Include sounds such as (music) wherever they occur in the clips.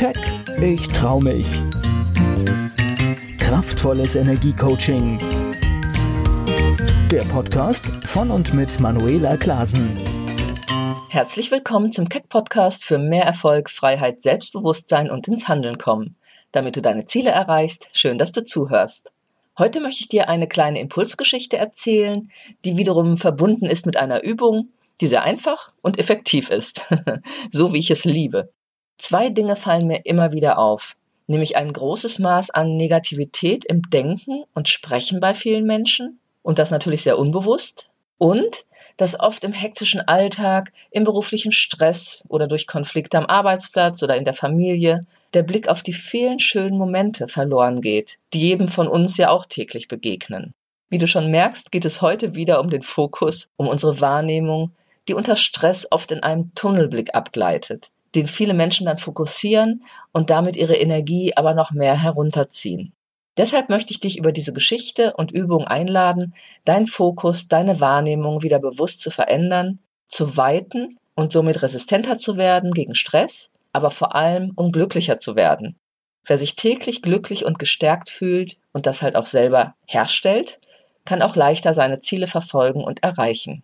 Keck, ich trau mich. Kraftvolles Energiecoaching. Der Podcast von und mit Manuela Klasen. Herzlich willkommen zum Keck Podcast für mehr Erfolg, Freiheit, Selbstbewusstsein und ins Handeln kommen. Damit du deine Ziele erreichst, schön, dass du zuhörst. Heute möchte ich dir eine kleine Impulsgeschichte erzählen, die wiederum verbunden ist mit einer Übung, die sehr einfach und effektiv ist, (laughs) so wie ich es liebe. Zwei Dinge fallen mir immer wieder auf, nämlich ein großes Maß an Negativität im Denken und Sprechen bei vielen Menschen und das natürlich sehr unbewusst und dass oft im hektischen Alltag, im beruflichen Stress oder durch Konflikte am Arbeitsplatz oder in der Familie der Blick auf die vielen schönen Momente verloren geht, die jedem von uns ja auch täglich begegnen. Wie du schon merkst, geht es heute wieder um den Fokus, um unsere Wahrnehmung, die unter Stress oft in einem Tunnelblick abgleitet, den viele Menschen dann fokussieren und damit ihre Energie aber noch mehr herunterziehen. Deshalb möchte ich dich über diese Geschichte und Übung einladen, deinen Fokus, deine Wahrnehmung wieder bewusst zu verändern, zu weiten und somit resistenter zu werden gegen Stress, aber vor allem um glücklicher zu werden. Wer sich täglich glücklich und gestärkt fühlt und das halt auch selber herstellt, kann auch leichter seine Ziele verfolgen und erreichen.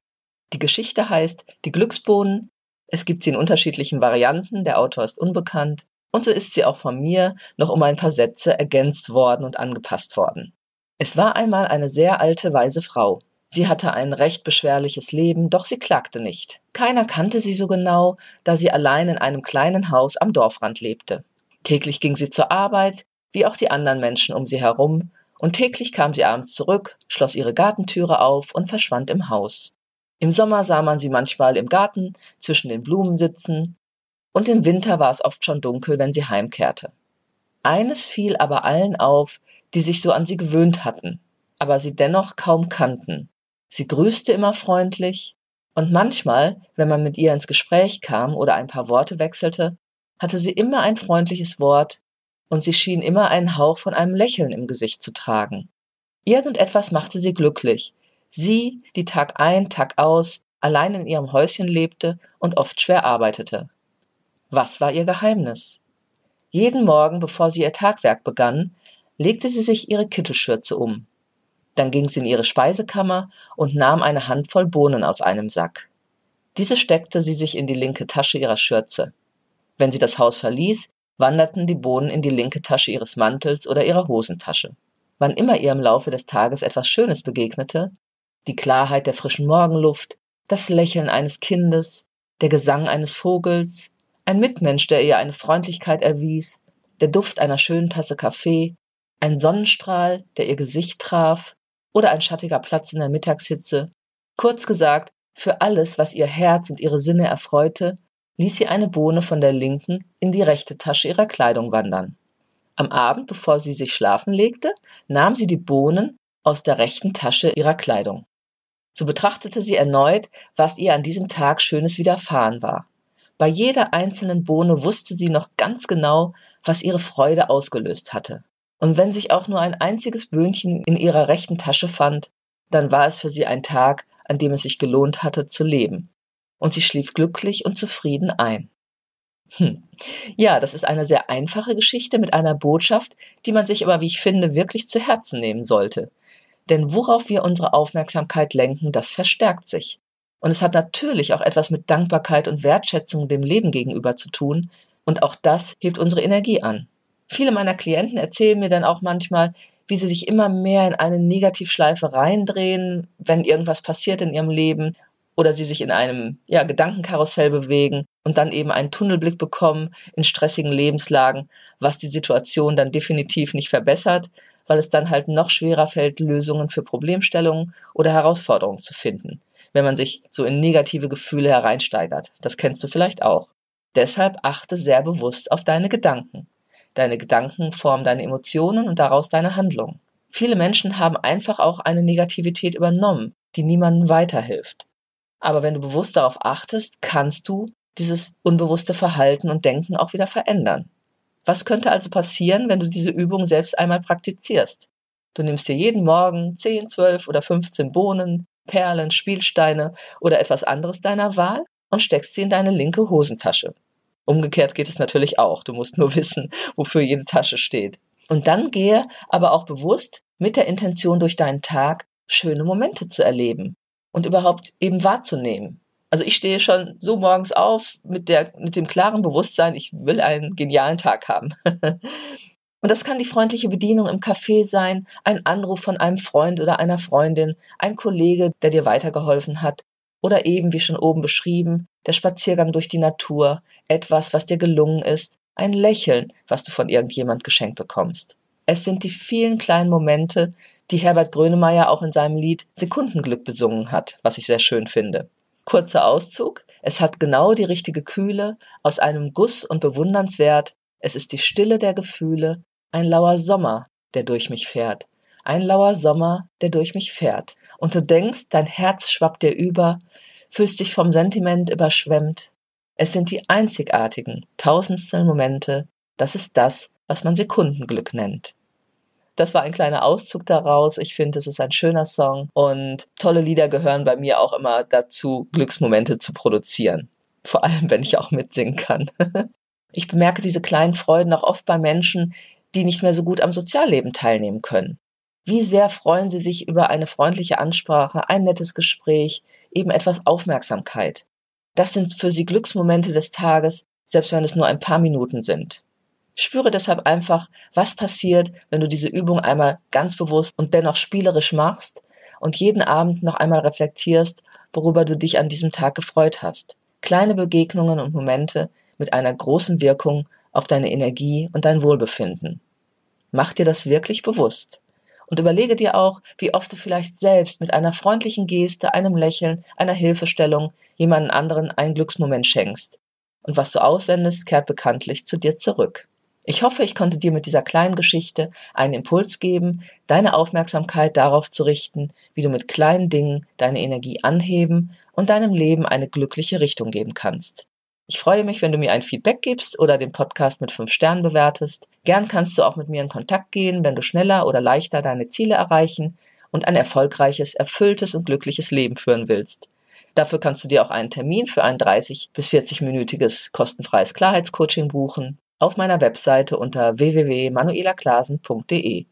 Die Geschichte heißt Die Glücksbohnen es gibt sie in unterschiedlichen Varianten, der Autor ist unbekannt und so ist sie auch von mir noch um ein paar Sätze ergänzt worden und angepasst worden. Es war einmal eine sehr alte, weise Frau. Sie hatte ein recht beschwerliches Leben, doch sie klagte nicht. Keiner kannte sie so genau, da sie allein in einem kleinen Haus am Dorfrand lebte. Täglich ging sie zur Arbeit, wie auch die anderen Menschen um sie herum, und täglich kam sie abends zurück, schloss ihre Gartentüre auf und verschwand im Haus. Im Sommer sah man sie manchmal im Garten zwischen den Blumen sitzen, und im Winter war es oft schon dunkel, wenn sie heimkehrte. Eines fiel aber allen auf, die sich so an sie gewöhnt hatten, aber sie dennoch kaum kannten. Sie grüßte immer freundlich, und manchmal, wenn man mit ihr ins Gespräch kam oder ein paar Worte wechselte, hatte sie immer ein freundliches Wort, und sie schien immer einen Hauch von einem Lächeln im Gesicht zu tragen. Irgendetwas machte sie glücklich, Sie, die Tag ein, Tag aus allein in ihrem Häuschen lebte und oft schwer arbeitete. Was war ihr Geheimnis? Jeden Morgen, bevor sie ihr Tagwerk begann, legte sie sich ihre Kittelschürze um. Dann ging sie in ihre Speisekammer und nahm eine Handvoll Bohnen aus einem Sack. Diese steckte sie sich in die linke Tasche ihrer Schürze. Wenn sie das Haus verließ, wanderten die Bohnen in die linke Tasche ihres Mantels oder ihrer Hosentasche. Wann immer ihr im Laufe des Tages etwas Schönes begegnete, die Klarheit der frischen Morgenluft, das Lächeln eines Kindes, der Gesang eines Vogels, ein Mitmensch, der ihr eine Freundlichkeit erwies, der Duft einer schönen Tasse Kaffee, ein Sonnenstrahl, der ihr Gesicht traf, oder ein schattiger Platz in der Mittagshitze. Kurz gesagt, für alles, was ihr Herz und ihre Sinne erfreute, ließ sie eine Bohne von der linken in die rechte Tasche ihrer Kleidung wandern. Am Abend, bevor sie sich schlafen legte, nahm sie die Bohnen aus der rechten Tasche ihrer Kleidung. So betrachtete sie erneut, was ihr an diesem Tag Schönes widerfahren war. Bei jeder einzelnen Bohne wusste sie noch ganz genau, was ihre Freude ausgelöst hatte. Und wenn sich auch nur ein einziges Böhnchen in ihrer rechten Tasche fand, dann war es für sie ein Tag, an dem es sich gelohnt hatte zu leben. Und sie schlief glücklich und zufrieden ein. Hm. Ja, das ist eine sehr einfache Geschichte mit einer Botschaft, die man sich aber, wie ich finde, wirklich zu Herzen nehmen sollte. Denn worauf wir unsere Aufmerksamkeit lenken, das verstärkt sich. Und es hat natürlich auch etwas mit Dankbarkeit und Wertschätzung dem Leben gegenüber zu tun. Und auch das hebt unsere Energie an. Viele meiner Klienten erzählen mir dann auch manchmal, wie sie sich immer mehr in eine Negativschleife reindrehen, wenn irgendwas passiert in ihrem Leben oder sie sich in einem ja, Gedankenkarussell bewegen und dann eben einen Tunnelblick bekommen in stressigen Lebenslagen, was die Situation dann definitiv nicht verbessert, weil es dann halt noch schwerer fällt, Lösungen für Problemstellungen oder Herausforderungen zu finden, wenn man sich so in negative Gefühle hereinsteigert. Das kennst du vielleicht auch. Deshalb achte sehr bewusst auf deine Gedanken. Deine Gedanken formen deine Emotionen und daraus deine Handlungen. Viele Menschen haben einfach auch eine Negativität übernommen, die niemandem weiterhilft. Aber wenn du bewusst darauf achtest, kannst du dieses unbewusste Verhalten und Denken auch wieder verändern. Was könnte also passieren, wenn du diese Übung selbst einmal praktizierst? Du nimmst dir jeden Morgen 10, 12 oder 15 Bohnen, Perlen, Spielsteine oder etwas anderes deiner Wahl und steckst sie in deine linke Hosentasche. Umgekehrt geht es natürlich auch. Du musst nur (laughs) wissen, wofür jede Tasche steht. Und dann gehe aber auch bewusst mit der Intention durch deinen Tag schöne Momente zu erleben und überhaupt eben wahrzunehmen. Also ich stehe schon so morgens auf mit der, mit dem klaren Bewusstsein, ich will einen genialen Tag haben. (laughs) und das kann die freundliche Bedienung im Café sein, ein Anruf von einem Freund oder einer Freundin, ein Kollege, der dir weitergeholfen hat, oder eben, wie schon oben beschrieben, der Spaziergang durch die Natur, etwas, was dir gelungen ist, ein Lächeln, was du von irgendjemand geschenkt bekommst. Es sind die vielen kleinen Momente, die Herbert Grönemeyer auch in seinem Lied Sekundenglück besungen hat, was ich sehr schön finde. Kurzer Auszug. Es hat genau die richtige Kühle, aus einem Guss und bewundernswert. Es ist die Stille der Gefühle, ein lauer Sommer, der durch mich fährt. Ein lauer Sommer, der durch mich fährt. Und du denkst, dein Herz schwappt dir über, fühlst dich vom Sentiment überschwemmt. Es sind die einzigartigen, tausendstel Momente. Das ist das, was man Sekundenglück nennt. Das war ein kleiner Auszug daraus. Ich finde, es ist ein schöner Song und tolle Lieder gehören bei mir auch immer dazu, Glücksmomente zu produzieren. Vor allem, wenn ich auch mitsingen kann. (laughs) Ich bemerke diese kleinen Freuden auch oft bei Menschen, die nicht mehr so gut am Sozialleben teilnehmen können. Wie sehr freuen sie sich über eine freundliche Ansprache, ein nettes Gespräch, eben etwas Aufmerksamkeit. Das sind für sie Glücksmomente des Tages, selbst wenn es nur ein paar Minuten sind. Spüre deshalb einfach, was passiert, wenn du diese Übung einmal ganz bewusst und dennoch spielerisch machst und jeden Abend noch einmal reflektierst, worüber du dich an diesem Tag gefreut hast. Kleine Begegnungen und Momente mit einer großen Wirkung auf deine Energie und dein Wohlbefinden. Mach dir das wirklich bewusst. Und überlege dir auch, wie oft du vielleicht selbst mit einer freundlichen Geste, einem Lächeln, einer Hilfestellung jemanden anderen einen Glücksmoment schenkst. Und was du aussendest, kehrt bekanntlich zu dir zurück. Ich hoffe, ich konnte dir mit dieser kleinen Geschichte einen Impuls geben, deine Aufmerksamkeit darauf zu richten, wie du mit kleinen Dingen deine Energie anheben und deinem Leben eine glückliche Richtung geben kannst. Ich freue mich, wenn du mir ein Feedback gibst oder den Podcast mit fünf Sternen bewertest. Gern kannst du auch mit mir in Kontakt gehen, wenn du schneller oder leichter deine Ziele erreichen und ein erfolgreiches, erfülltes und glückliches Leben führen willst. Dafür kannst du dir auch einen Termin für ein 30 bis 40-minütiges kostenfreies Klarheitscoaching buchen auf meiner Webseite unter www.manuelaklasen.de.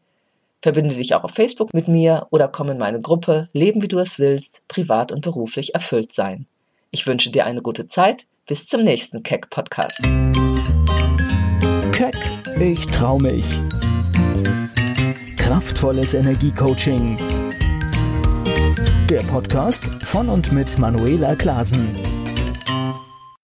Verbinde dich auch auf Facebook mit mir oder komm in meine Gruppe Leben wie du es willst, privat und beruflich erfüllt sein. Ich wünsche dir eine gute Zeit. Bis zum nächsten Keck Podcast. Keck, ich trau mich. Kraftvolles Energiecoaching. Der Podcast von und mit Manuela Klasen.